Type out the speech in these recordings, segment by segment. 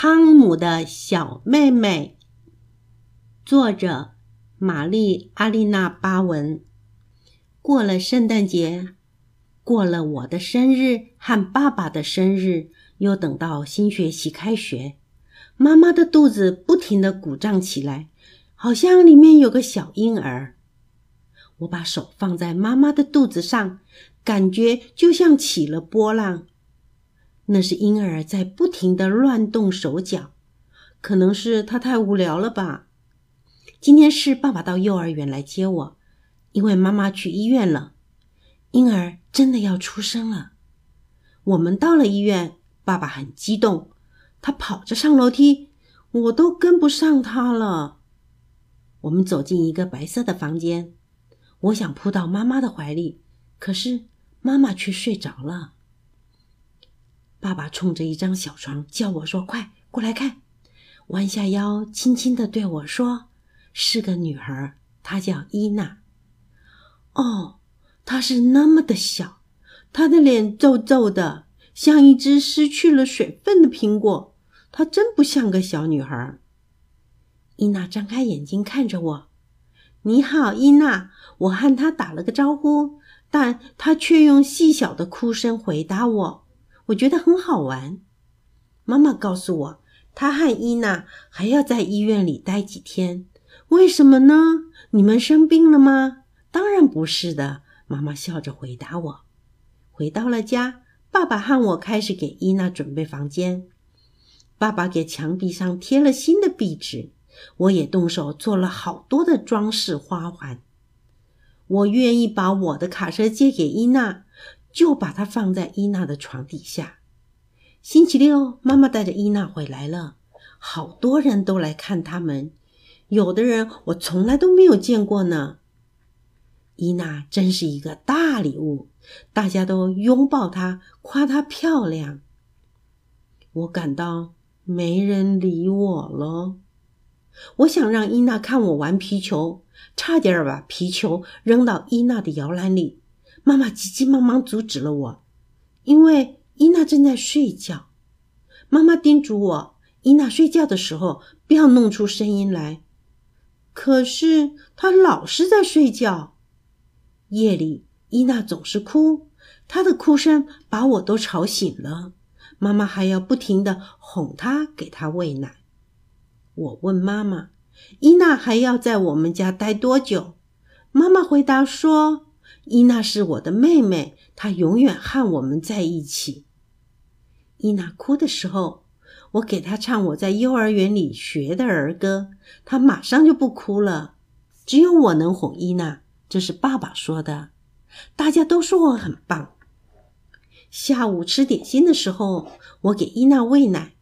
汤姆的小妹妹，作者玛丽·阿丽娜·巴文。过了圣诞节，过了我的生日和爸爸的生日，又等到新学期开学，妈妈的肚子不停地鼓胀起来，好像里面有个小婴儿。我把手放在妈妈的肚子上，感觉就像起了波浪。那是婴儿在不停的乱动手脚，可能是他太无聊了吧。今天是爸爸到幼儿园来接我，因为妈妈去医院了。婴儿真的要出生了。我们到了医院，爸爸很激动，他跑着上楼梯，我都跟不上他了。我们走进一个白色的房间，我想扑到妈妈的怀里，可是妈妈却睡着了。爸爸冲着一张小床叫我说：“快过来看！”弯下腰，轻轻的对我说：“是个女孩，她叫伊娜。”哦，她是那么的小，她的脸皱皱的，像一只失去了水分的苹果。她真不像个小女孩。伊娜张开眼睛看着我：“你好，伊娜。”我和她打了个招呼，但她却用细小的哭声回答我。我觉得很好玩。妈妈告诉我，她和伊娜还要在医院里待几天。为什么呢？你们生病了吗？当然不是的。妈妈笑着回答我。回到了家，爸爸和我开始给伊娜准备房间。爸爸给墙壁上贴了新的壁纸，我也动手做了好多的装饰花环。我愿意把我的卡车借给伊娜。就把它放在伊娜的床底下。星期六，妈妈带着伊娜回来了，好多人都来看他们，有的人我从来都没有见过呢。伊娜真是一个大礼物，大家都拥抱她，夸她漂亮。我感到没人理我了。我想让伊娜看我玩皮球，差点把皮球扔到伊娜的摇篮里。妈妈急急忙忙阻止了我，因为伊娜正在睡觉。妈妈叮嘱我，伊娜睡觉的时候不要弄出声音来。可是她老是在睡觉。夜里，伊娜总是哭，她的哭声把我都吵醒了。妈妈还要不停的哄她，给她喂奶。我问妈妈：“伊娜还要在我们家待多久？”妈妈回答说。伊娜是我的妹妹，她永远和我们在一起。伊娜哭的时候，我给她唱我在幼儿园里学的儿歌，她马上就不哭了。只有我能哄伊娜，这是爸爸说的。大家都说我很棒。下午吃点心的时候，我给伊娜喂奶，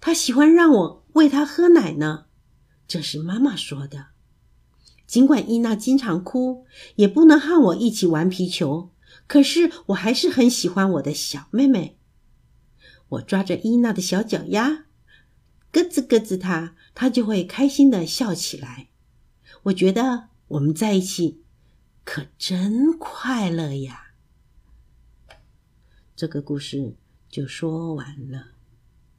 她喜欢让我喂她喝奶呢，这是妈妈说的。尽管伊娜经常哭，也不能和我一起玩皮球，可是我还是很喜欢我的小妹妹。我抓着伊娜的小脚丫，咯吱咯吱她，她就会开心的笑起来。我觉得我们在一起可真快乐呀！这个故事就说完了。